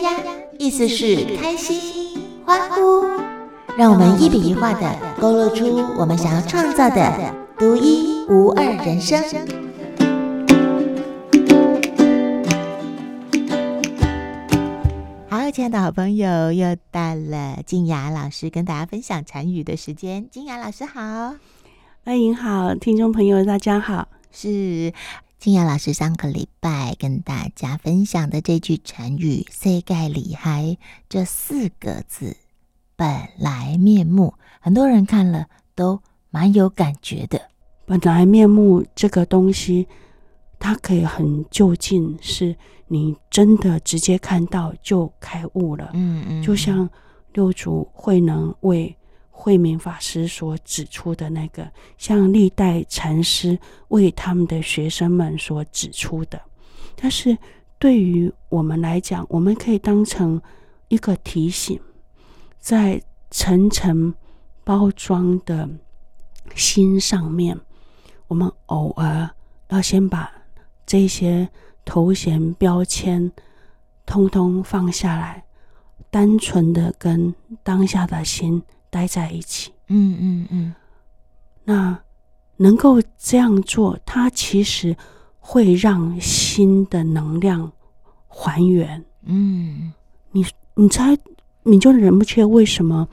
呀呀，意思是开心、欢呼。让我们一笔一画的勾勒出我们想要创造的独一无二人生。好，亲爱的好朋友，又到了静雅老师跟大家分享禅语的时间。静雅老师好，欢迎好，听众朋友大家好，是。静雅老师上个礼拜跟大家分享的这句成语“塞盖里嗨”这四个字，本来面目，很多人看了都蛮有感觉的。本来面目这个东西，它可以很就近，是你真的直接看到就开悟了。嗯嗯，就像六祖慧能为。慧明法师所指出的那个，像历代禅师为他们的学生们所指出的，但是对于我们来讲，我们可以当成一个提醒，在层层包装的心上面，我们偶尔要先把这些头衔标签通通放下来，单纯的跟当下的心。待在一起，嗯嗯嗯，那能够这样做，它其实会让心的能量还原。嗯，你你猜，你就忍不切为什么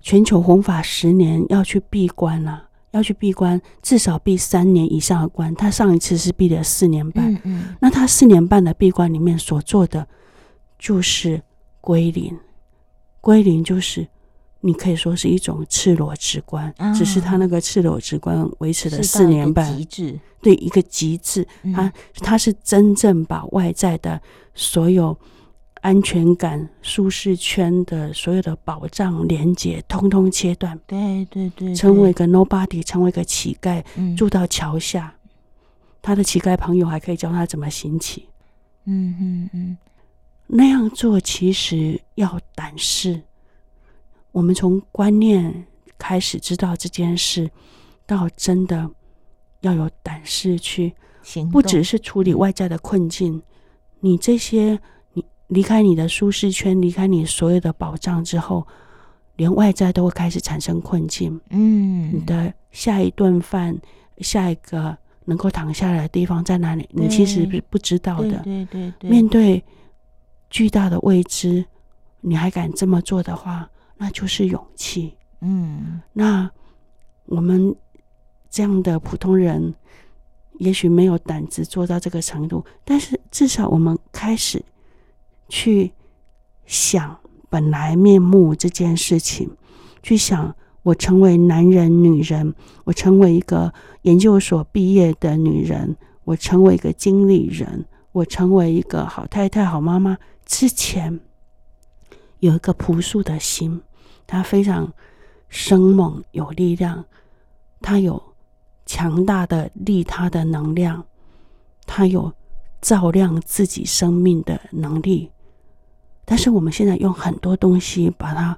全球弘法十年要去闭关呢、啊？要去闭关，至少闭三年以上的关。他上一次是闭了四年半，嗯嗯，那他四年半的闭关里面所做的就是归零，归零就是。你可以说是一种赤裸直观，啊、只是他那个赤裸直观维持了四年半，极致。对一个极致，他、嗯、他是真正把外在的所有安全感、舒适圈的所有的保障连接，通通切断，对对对，对，成为一个 nobody，成为一个乞丐，嗯、住到桥下，他的乞丐朋友还可以教他怎么行乞，嗯嗯嗯，那样做其实要胆识。我们从观念开始知道这件事，到真的要有胆识去不只是处理外在的困境，你这些你离开你的舒适圈，离开你所有的保障之后，连外在都会开始产生困境。嗯，你的下一顿饭，下一个能够躺下来的地方在哪里？你其实是不知道的。对对对对，面对巨大的未知，你还敢这么做的话，那就是勇气，嗯，那我们这样的普通人，也许没有胆子做到这个程度，但是至少我们开始去想本来面目这件事情，去想我成为男人、女人，我成为一个研究所毕业的女人，我成为一个经理人，我成为一个好太太、好妈妈之前，有一个朴素的心。他非常生猛有力量，他有强大的利他的能量，他有照亮自己生命的能力。但是我们现在用很多东西把它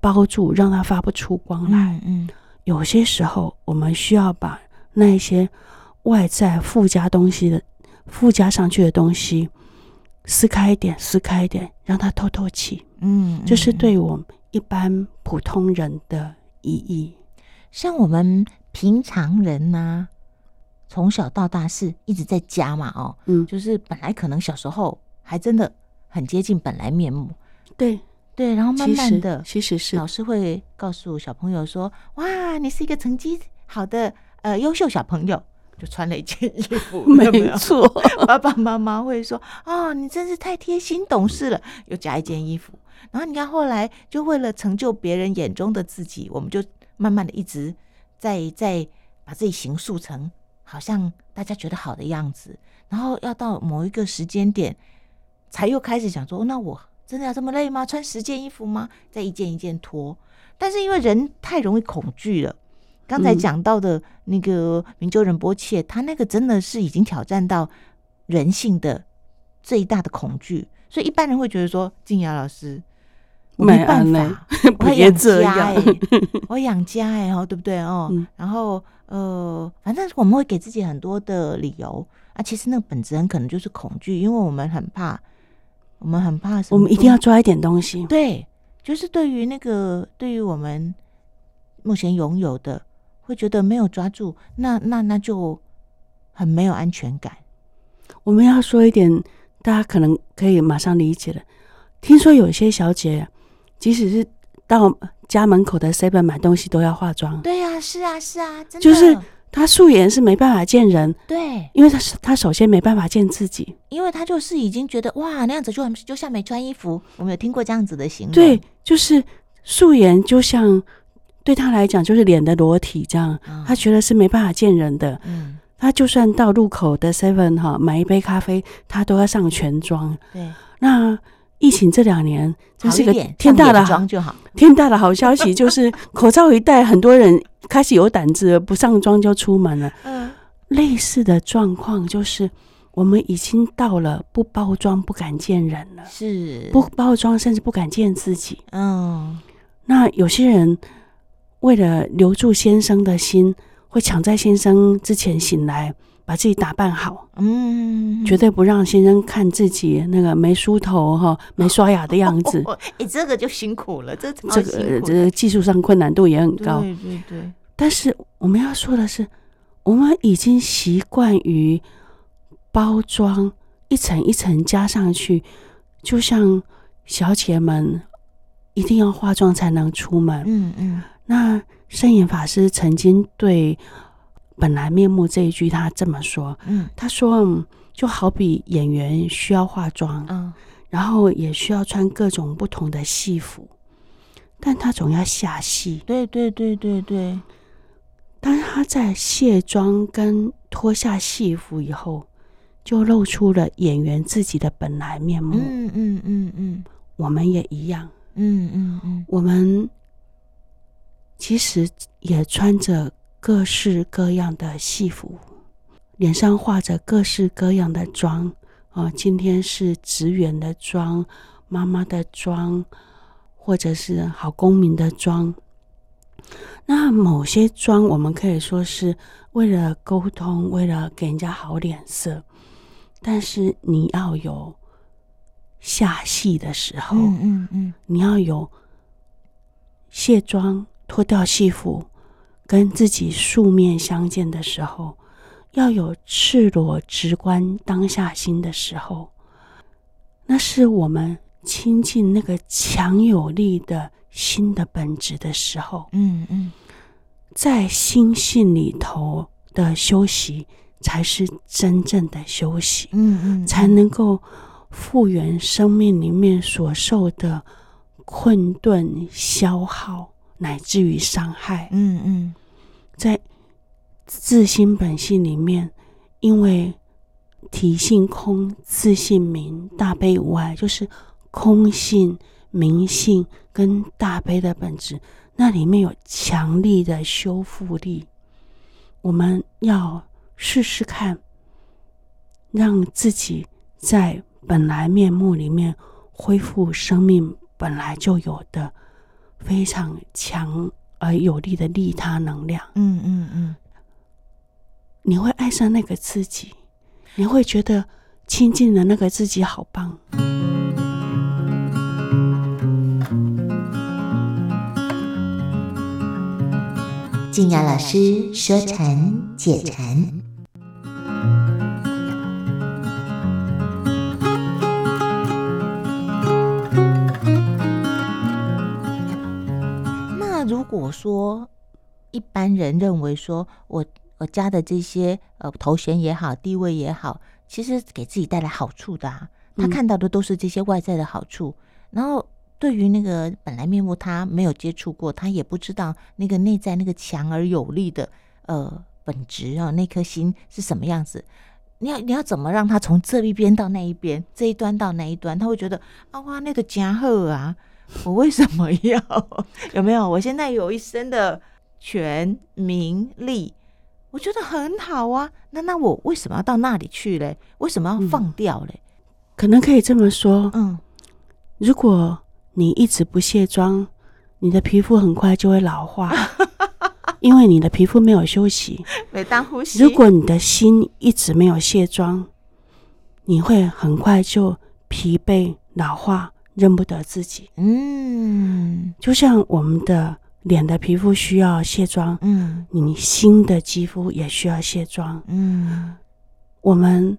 包住，让它发不出光来。嗯，有些时候我们需要把那些外在附加东西的附加上去的东西撕开一点，撕开一点，让它透透气。嗯，这是对我们。一般普通人的意义，像我们平常人呢、啊，从小到大是一直在家嘛，哦，嗯，就是本来可能小时候还真的很接近本来面目，对。对，然后慢慢的，其实是。老师会告诉小朋友说，哇，你是一个成绩好的呃优秀小朋友，就穿了一件衣服，没错，爸爸妈妈会说，哦，你真是太贴心懂事了，又加一件衣服。然后你看，后来就为了成就别人眼中的自己，我们就慢慢的一直在在把自己形塑成好像大家觉得好的样子。然后要到某一个时间点，才又开始想说：那我真的要这么累吗？穿十件衣服吗？再一件一件脱。但是因为人太容易恐惧了，刚才讲到的那个明就仁波切，他那个真的是已经挑战到人性的最大的恐惧。所以一般人会觉得说：静雅老师。我没办法，我要养家哎，我养家哎哦，对不对哦？嗯、然后呃，反正我们会给自己很多的理由啊。其实那个本质很可能就是恐惧，因为我们很怕我们很怕什么？我们一定要抓一点东西。对，就是对于那个，对于我们目前拥有的，会觉得没有抓住，那那那就很没有安全感。我们要说一点，大家可能可以马上理解了。听说有些小姐，即使是到家门口的 seven 买东西，都要化妆。对呀、啊，是啊，是啊，真的。就是她素颜是没办法见人，对，因为她她首先没办法见自己，因为她就是已经觉得哇，那样子就很就像没穿衣服。我们有听过这样子的行为，对，就是素颜就像对她来讲就是脸的裸体这样，她、嗯、觉得是没办法见人的。嗯。他就算到路口的 Seven 哈买一杯咖啡，他都要上全妆。对，那疫情这两年，这是个天大的好就好，天大的好消息，就是口罩一戴，很多人开始有胆子不上妆就出门了。嗯，类似的状况就是，我们已经到了不包装不敢见人了，是不包装甚至不敢见自己。嗯，那有些人为了留住先生的心。会抢在先生之前醒来，把自己打扮好，嗯，绝对不让先生看自己那个没梳头哈、没刷牙的样子。哎、哦欸，这个就辛苦了，这这个这个技术上困难度也很高。对对对。但是我们要说的是，我们已经习惯于包装，一层一层加上去，就像小姐们一定要化妆才能出门。嗯嗯。那。圣严法师曾经对“本来面目”这一句，他这么说：“嗯，他说，就好比演员需要化妆，嗯，然后也需要穿各种不同的戏服，但他总要下戏。对对对对对。当他在卸妆跟脱下戏服以后，就露出了演员自己的本来面目。嗯嗯嗯嗯，我们也一样。嗯嗯嗯，我们。”其实也穿着各式各样的戏服，脸上画着各式各样的妆啊。今天是职员的妆，妈妈的妆，或者是好公民的妆。那某些妆，我们可以说是为了沟通，为了给人家好脸色。但是你要有下戏的时候，嗯嗯嗯，你要有卸妆。脱掉戏服，跟自己素面相见的时候，要有赤裸直观当下心的时候，那是我们亲近那个强有力的心的本质的时候。嗯嗯，在心性里头的休息，才是真正的休息。嗯嗯，才能够复原生命里面所受的困顿、消耗。乃至于伤害，嗯嗯，在自心本性里面，因为体性空，自性明，大悲无碍，就是空性、明性跟大悲的本质，那里面有强力的修复力。我们要试试看，让自己在本来面目里面恢复生命本来就有的。非常强而有力的利他能量，嗯嗯嗯，你会爱上那个自己，你会觉得亲近的那个自己好棒。静雅老师说禅解禅。我说，一般人认为说，我我家的这些呃头衔也好，地位也好，其实给自己带来好处的啊。他看到的都是这些外在的好处，嗯、然后对于那个本来面目，他没有接触过，他也不知道那个内在那个强而有力的呃本质啊，那颗心是什么样子。你要你要怎么让他从这一边到那一边，这一端到那一端，他会觉得啊哇，那个家伙啊。我为什么要？有没有？我现在有一身的权名利，我觉得很好啊。那那我为什么要到那里去嘞？为什么要放掉嘞？嗯，可能可以这么说，嗯，如果你一直不卸妆，你的皮肤很快就会老化，因为你的皮肤没有休息，每当呼吸。如果你的心一直没有卸妆，你会很快就疲惫。老化，认不得自己。嗯，就像我们的脸的皮肤需要卸妆，嗯，你心的肌肤也需要卸妆。嗯，我们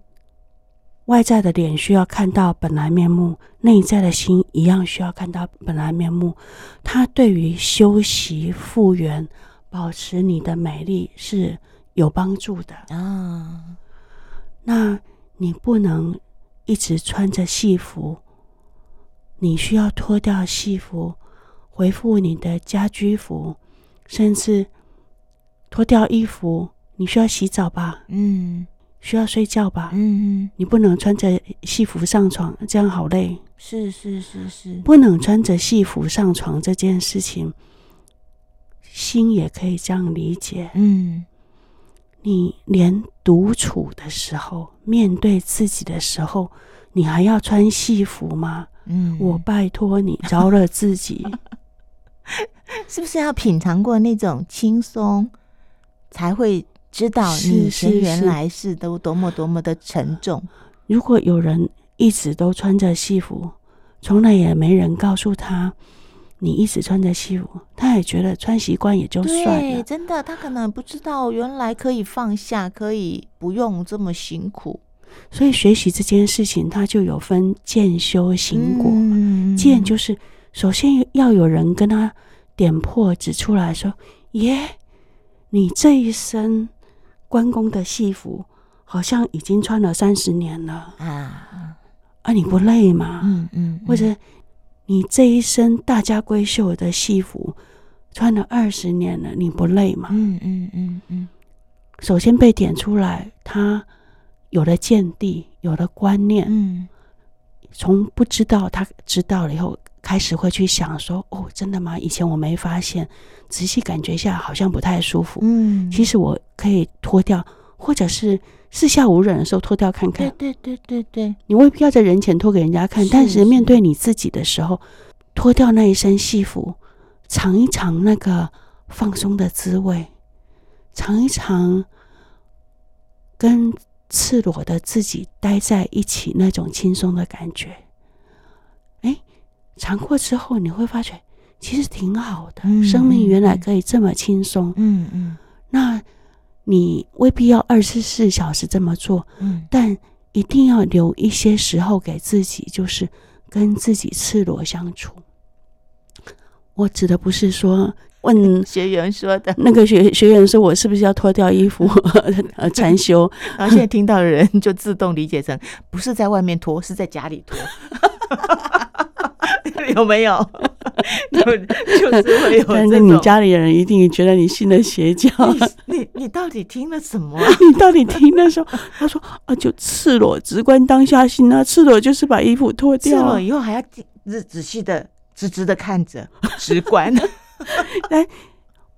外在的脸需要看到本来面目，内在的心一样需要看到本来面目。它对于修习复原、保持你的美丽是有帮助的啊。那你不能一直穿着戏服。你需要脱掉戏服，回复你的家居服，甚至脱掉衣服。你需要洗澡吧？嗯，需要睡觉吧？嗯嗯，你不能穿着戏服上床，这样好累。是是是是，不能穿着戏服上床这件事情，心也可以这样理解。嗯，你连独处的时候，面对自己的时候，你还要穿戏服吗？嗯，我拜托你饶了自己，是不是要品尝过那种轻松，才会知道你以前原来是都多么多么的沉重？如果有人一直都穿着戏服，从来也没人告诉他你一直穿着戏服，他也觉得穿习惯也就算了。对，真的，他可能不知道原来可以放下，可以不用这么辛苦。所以学习这件事情，它就有分渐修行果。渐就是首先要有人跟他点破指出来说：“耶，你这一身关公的戏服，好像已经穿了三十年了啊！啊，你不累吗？嗯嗯。或者你这一身大家闺秀的戏服，穿了二十年了，你不累吗？嗯嗯嗯嗯。首先被点出来，他。有了见地，有了观念，嗯，从不知道他知道了以后，开始会去想说：“哦，真的吗？以前我没发现，仔细感觉一下，好像不太舒服。”嗯，其实我可以脱掉，或者是四下无人的时候脱掉看看。对对对对对，你未必要在人前脱给人家看，但是面对你自己的时候，脱掉那一身戏服，尝一尝那个放松的滋味，尝一尝跟。赤裸的自己待在一起，那种轻松的感觉，哎，尝过之后你会发觉其实挺好的。嗯、生命原来可以这么轻松。嗯嗯，那你未必要二十四小时这么做，嗯，但一定要留一些时候给自己，就是跟自己赤裸相处。我指的不是说。问 学员说的，那个学学员说：“我是不是要脱掉衣服 呃 禅修？”然后现在听到的人就自动理解成不是在外面脱，是在家里脱，有没有？就就是会有。但是你家里的人一定觉得你信了邪教。你你，到底听了什么？你到底听了什么？他说：“啊，就赤裸，直观当下心啊！赤裸就是把衣服脱掉，赤裸以后还要仔仔细的、直直的看着，直观。” 但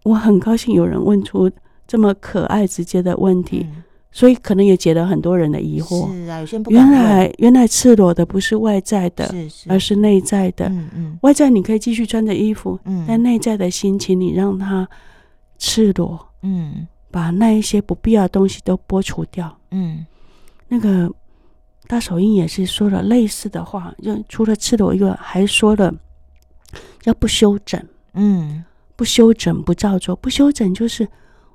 我很高兴有人问出这么可爱直接的问题，嗯、所以可能也解了很多人的疑惑。是啊，有些原来原来赤裸的不是外在的，是是而是内在的。嗯嗯，外在你可以继续穿着衣服，嗯，但内在的心情你让它赤裸，嗯，把那一些不必要的东西都剥除掉。嗯，那个大手印也是说了类似的话，就除了赤裸以外，还说了要不修整。嗯，不修整不照做，不修整就是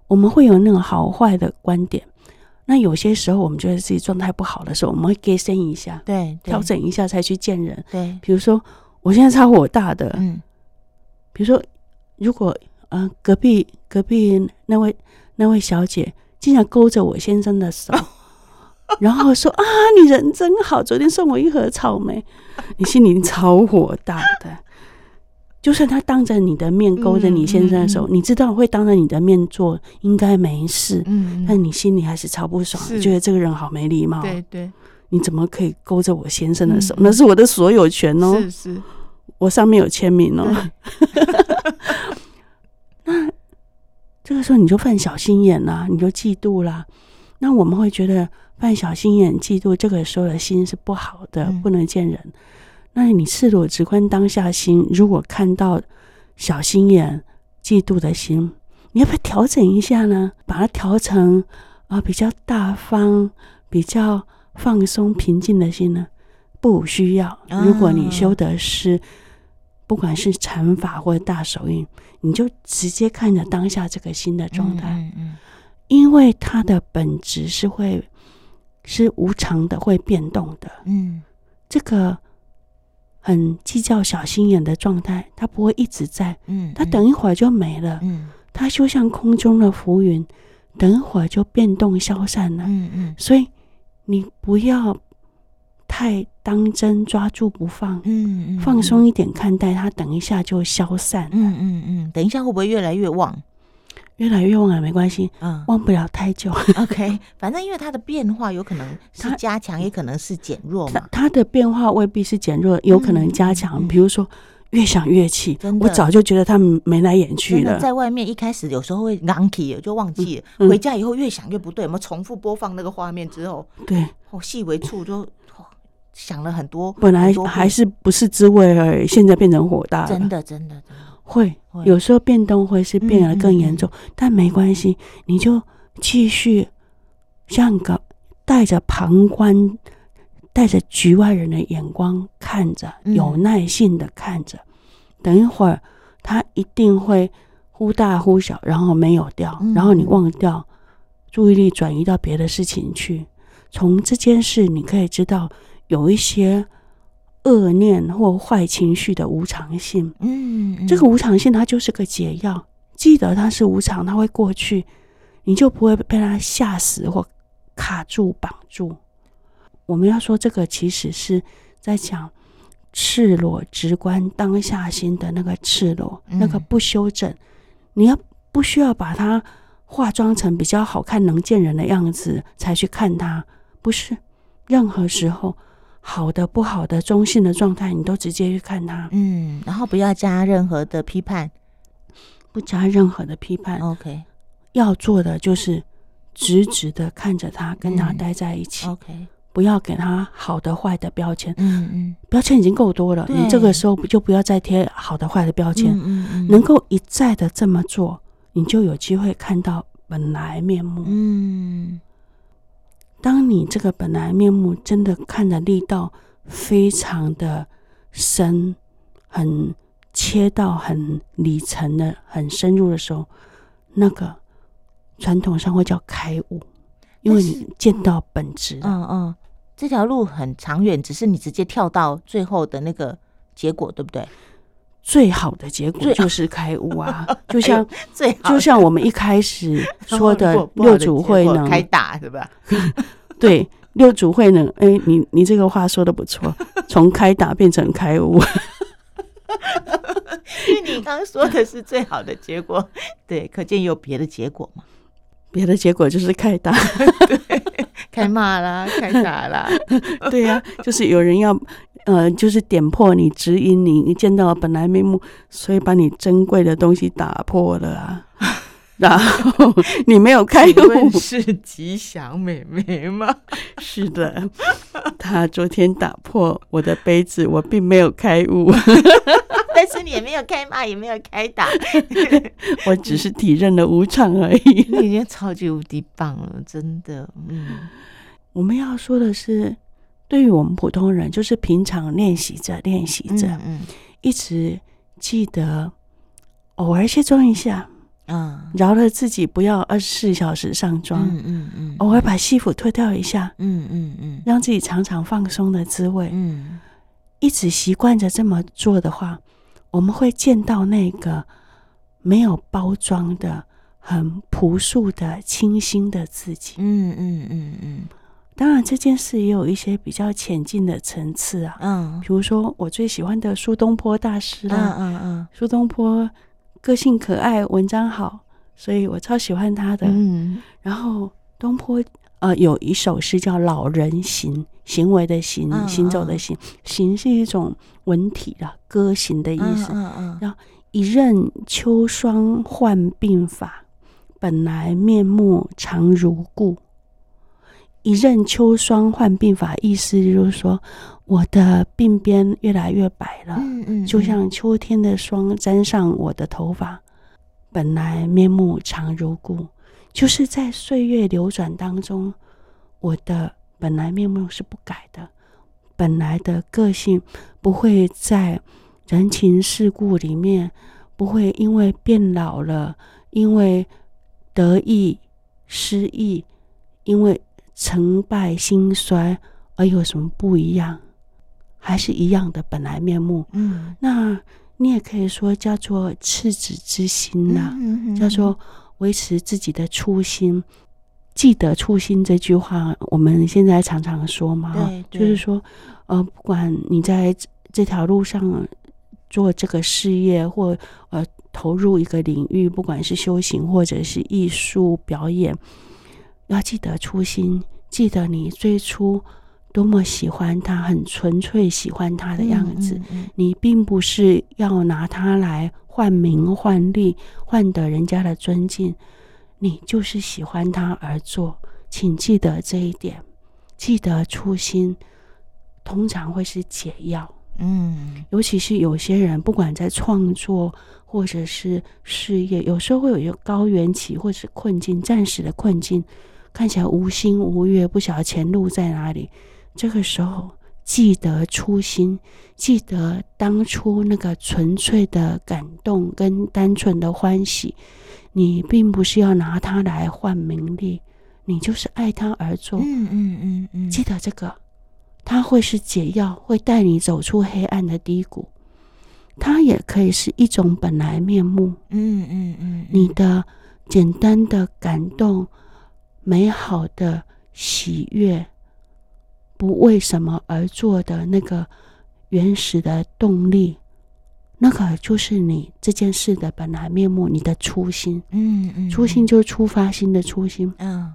我们会有那种好坏的观点。那有些时候我们觉得自己状态不好的时候，我们会改善一下，对，调整一下才去见人。对，比如说我现在超火大的，嗯，比如说如果呃隔壁隔壁那位那位小姐竟然勾着我先生的手，然后说啊你人真好，昨天送我一盒草莓，你心里超火大的。就算他当着你的面勾着你先生的手，嗯嗯嗯、你知道会当着你的面做，应该没事。嗯，嗯，但你心里还是超不爽，是觉得这个人好没礼貌。对对，你怎么可以勾着我先生的手？嗯、那是我的所有权哦。是是，我上面有签名哦。对 那这个时候你就犯小心眼啦，你就嫉妒啦。那我们会觉得犯小心眼、嫉妒，这个时候的心是不好的，嗯、不能见人。那你赤裸直观当下心，如果看到小心眼、嫉妒的心，你要不要调整一下呢？把它调成啊、呃、比较大方、比较放松、平静的心呢？不需要。如果你修的是不管是禅法或者大手印，你就直接看着当下这个心的状态，嗯嗯，因为它的本质是会是无常的，会变动的，嗯，这个很计较、小心眼的状态，它不会一直在，嗯，它等一会儿就没了，嗯，它就像空中的浮云，等一会儿就变动消散了，嗯嗯，所以你不要。太当真，抓住不放，嗯，嗯，放松一点看待它，等一下就消散，嗯嗯嗯，等一下会不会越来越旺？越来越旺了没关系，嗯，忘不了太久。OK，反正因为它的变化有可能是加强，也可能是减弱嘛。它的变化未必是减弱，有可能加强。比如说越想越气，我早就觉得他们眉来眼去了。在外面一开始有时候会忘记了，就忘记了。嗯、回家以后越想越不对，我们重复播放那个画面之后，对，哦，细微处就。想了很多，本来还是不是滋味而已，现在变成火大了。真的，真的，真的会，有时候变动会是变得更严重，嗯嗯嗯，但没关系，你就继续像个带着旁观、带着局外人的眼光看着，有耐性的看着。嗯、等一会儿，它一定会忽大忽小，然后没有掉，然后你忘掉，注意力转移到别的事情去。从这件事，你可以知道。有一些恶念或坏情绪的无常性，嗯，嗯，这个无常性它就是个解药。记得它是无常，它会过去，你就不会被它吓死或卡住绑住。我们要说这个，其实是在讲赤裸直观当下心的那个赤裸，嗯、那个不修正。你要不需要把它化妆成比较好看、能见人的样子才去看它？不是，任何时候。好的、不好的、中性的状态，你都直接去看它，嗯，然后不要加任何的批判，不加任何的批判。OK，要做的就是直直的看着他，跟他待在一起。OK，不要给他好的、坏的标签。嗯嗯，标签已经够多了，你这个时候就不要再贴好的、坏的标签。嗯嗯，能够一再的这么做，你就有机会看到本来面目。嗯。当你这个本来面目真的看的力道非常的深，很切到很里层的、很深入的时候，那个传统上会叫开悟，因为你见到本质。嗯嗯，这条路很长远，只是你直接跳到最后的那个结果，对不对？最好的结果就是开悟啊！就像最就像我们一开始说的六祖慧能开打，是吧？对，六祖慧能，哎、欸，你你这个话说的不错，从开打变成开悟。因为你刚刚说的是最好的结果，对，可见有别的结果吗？别的结果就是开打，对，开骂啦，开打啦，对呀、啊，就是有人要。呃，就是点破你，指引你，你见到了本来面目，所以把你珍贵的东西打破了啊。然后你没有开悟，是吉祥美眉吗？是的，他昨天打破我的杯子，我并没有开悟，但是你也没有开骂，也没有开打，我只是体认了无常而已。你已经超级无敌棒了，真的。嗯，我们要说的是。对于我们普通人，就是平常练习着练习着，嗯，一直记得偶尔卸妆一下，嗯，饶了自己不要二十四小时上妆，嗯嗯嗯，偶尔把戏服脱掉一下，嗯嗯嗯，让自己尝尝放松的滋味，嗯，一直习惯着这么做的话，我们会见到那个没有包装的、很朴素的、清新的自己，嗯嗯嗯嗯。当然，这件事也有一些比较浅近的层次啊。嗯，比如说我最喜欢的苏东坡大师啦。嗯嗯嗯。苏东坡个性可爱，文章好，所以我超喜欢他的。嗯。然后东坡呃有一首诗叫《老人行》，行为的行，行走的行，行是一种文体的歌行的意思。嗯嗯。然后一任秋霜换鬓发，本来面目常如故。一任秋霜换鬓发，意思就是说，我的鬓边越来越白了，嗯嗯，就像秋天的霜沾上我的头发。本来面目常如故，就是在岁月流转当中，我的本来面目是不改的，本来的个性，不会在人情世故里面，不会因为变老了，因为得意失意，因为成败兴衰而有什么不一样，还是一样的本来面目。嗯，那你也可以说叫做赤子之心呐、啊，嗯嗯嗯、叫做维持自己的初心。记得初心这句话，我们现在常常说嘛，对，对就是说，呃，不管你在这条路上做这个事业，或呃投入一个领域，不管是修行或者是艺术表演，要记得初心，记得你最初多么喜欢他，很纯粹喜欢他的样子。嗯嗯嗯、你并不是要拿他来换名换利，换得人家的尊敬。你就是喜欢他而做，请记得这一点，记得初心，通常会是解药。嗯，尤其是有些人，不管在创作或者是事业，有时候会有一个高原期或者是困境，暂时的困境，看起来无心无月，不晓得前路在哪里。这个时候，记得初心，记得当初那个纯粹的感动跟单纯的欢喜。你并不是要拿它来换名利，你就是爱它而做。嗯嗯嗯嗯，记得这个，它会是解药，会带你走出黑暗的低谷。它也可以是一种本来面目。嗯嗯嗯，你的简单的感动、美好的喜悦，不为什么而做的那个原始的动力。那个就是你这件事的本来面目，你的初心。嗯嗯，初心就是出发心的初心。嗯，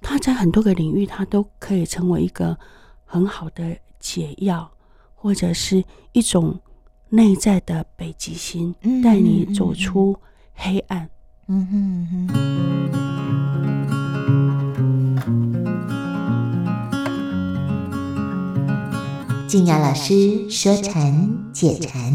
它在很多个领域，它都可以成为一个很好的解药，或者是一种内在的北极星，带你走出黑暗。嗯哼嗯哼。靖雅老师说禅解禅，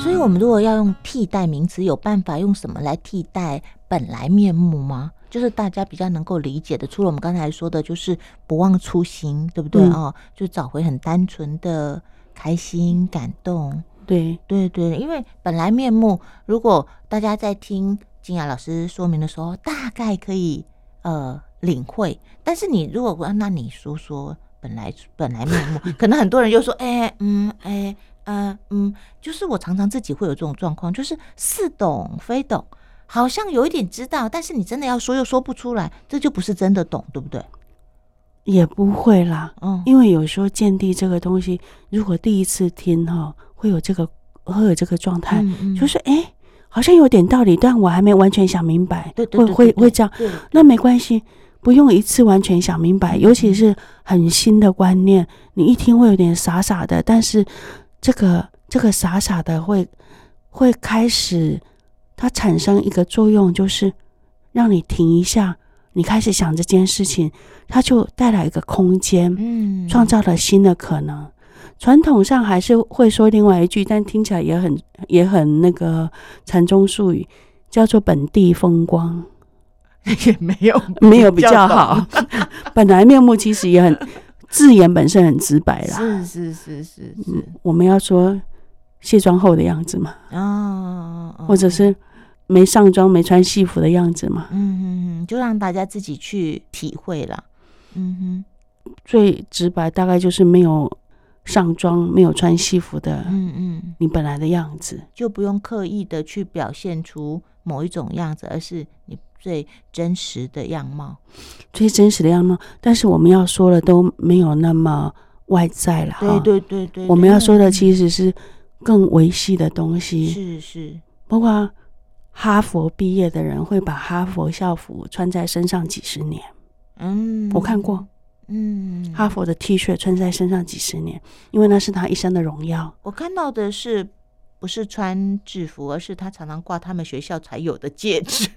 所以，我们如果要用替代名词，有办法用什么来替代本来面目吗？就是大家比较能够理解的，除了我们刚才说的，就是不忘初心，对不对啊？哦，就找回很单纯的开心、感动。对对对，因为本来面目，如果大家在听金雅老师说明的时候，大概可以呃领会。但是你如果那你说说本来本来面目，可能很多人又说，哎嗯哎嗯、呃、嗯，就是我常常自己会有这种状况，就是似懂非懂，好像有一点知道，但是你真的要说又说不出来，这就不是真的懂，对不对？也不会啦，嗯，因为有时候见地这个东西，如果第一次听哈。会有这个，会有这个状态，就是哎，好像有点道理，但我还没完全想明白。会会会这样，那没关系，不用一次完全想明白。尤其是很新的观念，你一听会有点傻傻的，但是这个这个傻傻的会会开始，它产生一个作用，就是让你停一下，你开始想这件事情，它就带来一个空间，嗯，创造了新的可能。传统上还是会说另外一句，但听起来也很也很那个禅宗术语，叫做“本地风光”，也没有 没有比较好。本来面目其实也很字眼本身很直白啦，是是是是是、嗯，我们要说卸妆后的样子嘛，哦，或者是没上妆没穿戏服的样子嘛，嗯哼哼，就让大家自己去体会了，嗯哼，最直白大概就是没有。上妆没有穿西服的，嗯嗯，你本来的样子，就不用刻意的去表现出某一种样子，而是你最真实的样貌，最真实的样貌。但是我们要说的都没有那么外在了，对对对对。我们要说的其实是更维系的东西，是是。包括哈佛毕业的人会把哈佛校服穿在身上几十年，嗯，我看过。嗯，哈佛的 T 恤穿在身上几十年，因为那是他一生的荣耀。我看到的是，不是穿制服，而是他常常挂他们学校才有的戒指，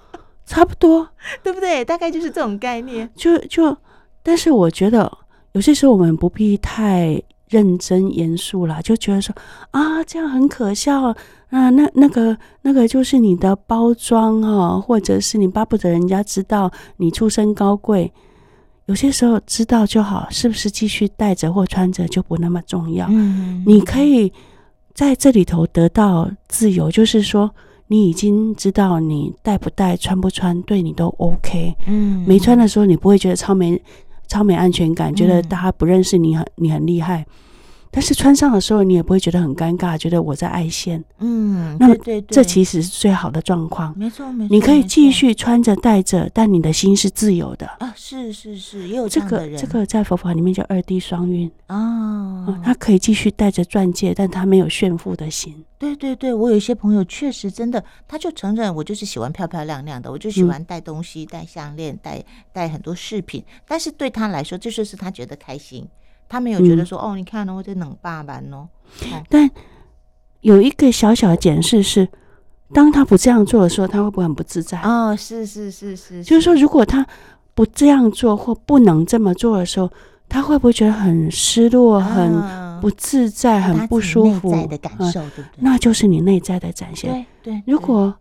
差不多，对不对？大概就是这种概念。就就，但是我觉得有些时候我们不必太认真严肃啦，就觉得说啊，这样很可笑啊，那那个那个就是你的包装哦，或者是你巴不得人家知道你出身高贵。有些时候知道就好，是不是继续带着或穿着就不那么重要。嗯，你可以在这里头得到自由，就是说你已经知道你带不带、穿不穿对你都 OK。嗯，没穿的时候你不会觉得超没。超没安全感，觉得大家不认识你很，很你很厉害。但是穿上的时候，你也不会觉得很尴尬，觉得我在爱现。嗯，那这其实是最好的状况。没错没错，你可以继续穿着戴着，但你的心是自由的啊。是是是，也有这样的人。这个这个在佛法里面叫二谛双运啊。他可以继续戴着钻戒，但他没有炫富的心。对对对，我有一些朋友确实真的，他就承认我就是喜欢漂漂亮亮的，我就喜欢戴东西、戴项链、戴戴很多饰品。但是对他来说，这就是他觉得开心。他没有觉得说、嗯、哦，你看我在冷爸爸哦。但有一个小小的检视是，当他不这样做的时候，他会不会很不自在？哦，是是是是，就是说，如果他不这样做或不能这么做的时候，他会不会觉得很失落、很不自在、很不舒服？内在的感受，对不对？那就是你内在的展现。对对，如果。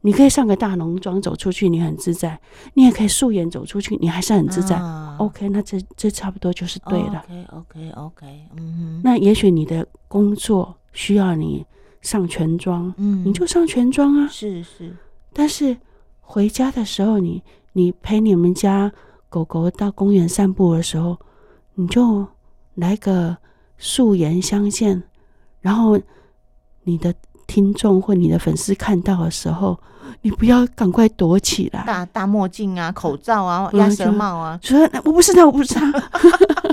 你可以上个大浓妆走出去，你很自在；你也可以素颜走出去，你还是很自在。啊、OK，那这这差不多就是对了。OK，OK，OK，、okay, okay, okay, 嗯哼。那也许你的工作需要你上全妆，嗯，你就上全妆啊。是是。但是回家的时候，你你陪你们家狗狗到公园散步的时候，你就来个素颜相见，然后你的。听众或你的粉丝看到的时候，你不要赶快躲起来。大大墨镜啊，口罩啊，鸭舌帽啊，说我不是他，我不是他。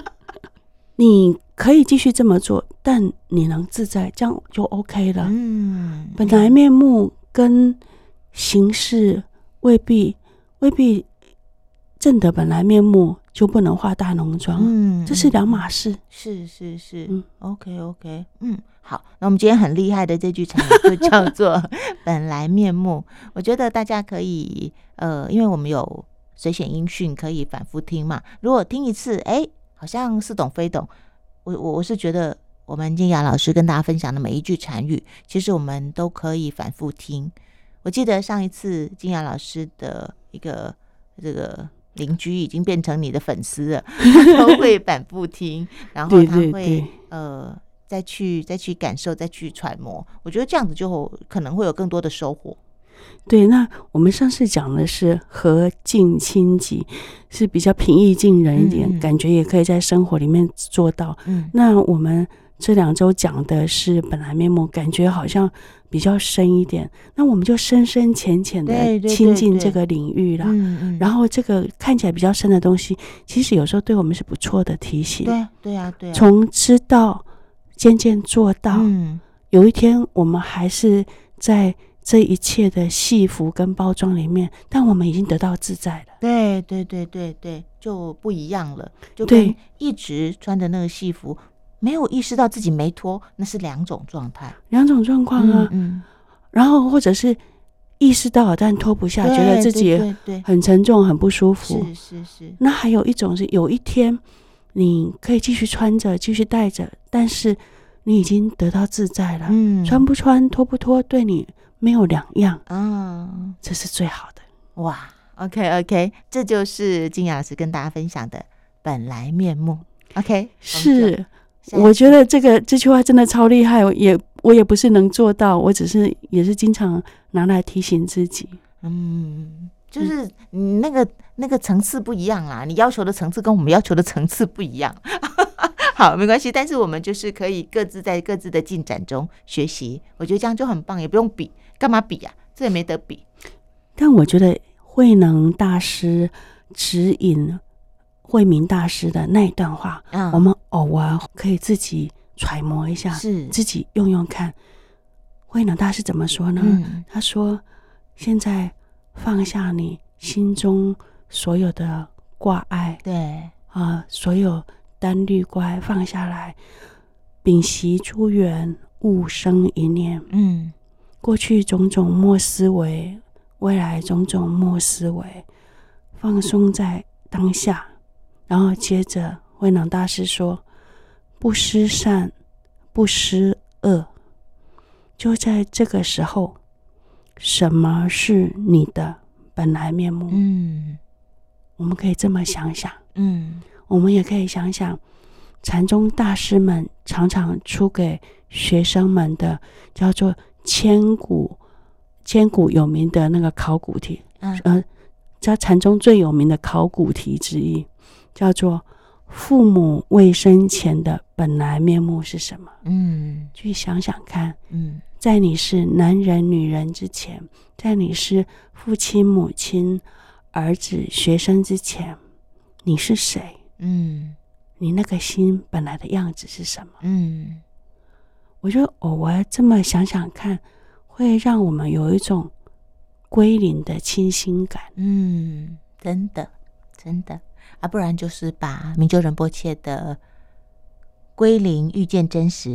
你可以继续这么做，但你能自在，这样就 OK 了。嗯，本来面目跟形式未必未必正的本来面目。就不能化大浓妆，嗯，这是两码事。是是是，嗯，OK OK，嗯，好，那我们今天很厉害的这句成语就叫做“本来面目”。我觉得大家可以，呃，因为我们有随选音讯可以反复听嘛。如果听一次，哎，好像似懂非懂。我我我是觉得，我们金雅老师跟大家分享的每一句禅语，其实我们都可以反复听。我记得上一次金雅老师的一个这个。邻居已经变成你的粉丝了，他都会反复听，然后他会呃再去再去感受，再去揣摩。我觉得这样子就可能会有更多的收获。对，那我们上次讲的是和敬亲己，是比较平易近人一点，嗯、感觉也可以在生活里面做到。嗯，那我们这两周讲的是本来面目，感觉好像。比较深一点，那我们就深深浅浅的亲近这个领域了。嗯嗯。然后这个看起来比较深的东西，其实有时候对我们是不错的提醒。对对啊，对啊。从知道渐渐做到，嗯，有一天我们还是在这一切的戏服跟包装里面，但我们已经得到自在了。对对对对对，就不一样了。就跟一直穿的那个戏服。没有意识到自己没脱，那是两种状态，两种状况啊。嗯，嗯，然后或者是意识到了，但脱不下，觉得自己很沉重、很不舒服。是是是。那还有一种是，有一天你可以继续穿着、继续戴着，但是你已经得到自在了。嗯，穿不穿、脱不脱，对你没有两样。嗯，这是最好的。哇，OK OK，这就是金雅老师跟大家分享的本来面目。OK，是。我觉得这个这句话真的超厉害，也我也不是能做到，我只是也是经常拿来提醒自己。嗯，就是你那个那个层次不一样啦，你要求的层次跟我们要求的层次不一样。好，没关系，但是我们就是可以各自在各自的进展中学习，我觉得这样就很棒，也不用比，干嘛比呀？这也没得比。但我觉得慧能大师指引。慧明大师的那一段话，嗯，我们偶尔可以自己揣摩一下，是自己用用看。慧能大师怎么说呢？嗯，他说：“现在放下你心中所有的挂碍，对啊，所有单虑乖放下来，屏息诸缘，勿生一念。嗯，过去种种莫思维，未来种种莫思维，放松在当下。”然后接着，慧能大师说：“不施善，不施恶。就在这个时候，什么是你的本来面目？嗯，我们可以这么想想。嗯，我们也可以想想，禅宗大师们常常出给学生们的叫做千古千古有名的那个考古题，嗯，呃，在禅宗最有名的考古题之一，叫做父母未生前的本来面目是什么？嗯，去想想看。嗯。在你是男人、女人之前，在你是父亲、母亲、儿子、学生之前，你是谁？嗯，你那个心本来的样子是什么？嗯，我觉得偶尔这么想想看，会让我们有一种归零的清新感。嗯，真的，真的啊，不然就是把明就仁波切的《归零遇见真实》。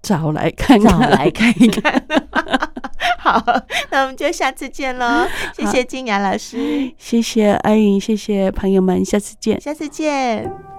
找来看看，找来看一看。好，那我们就下次见喽。谢谢金雅老师，谢谢阿颖，谢谢朋友们，下次见，下次见。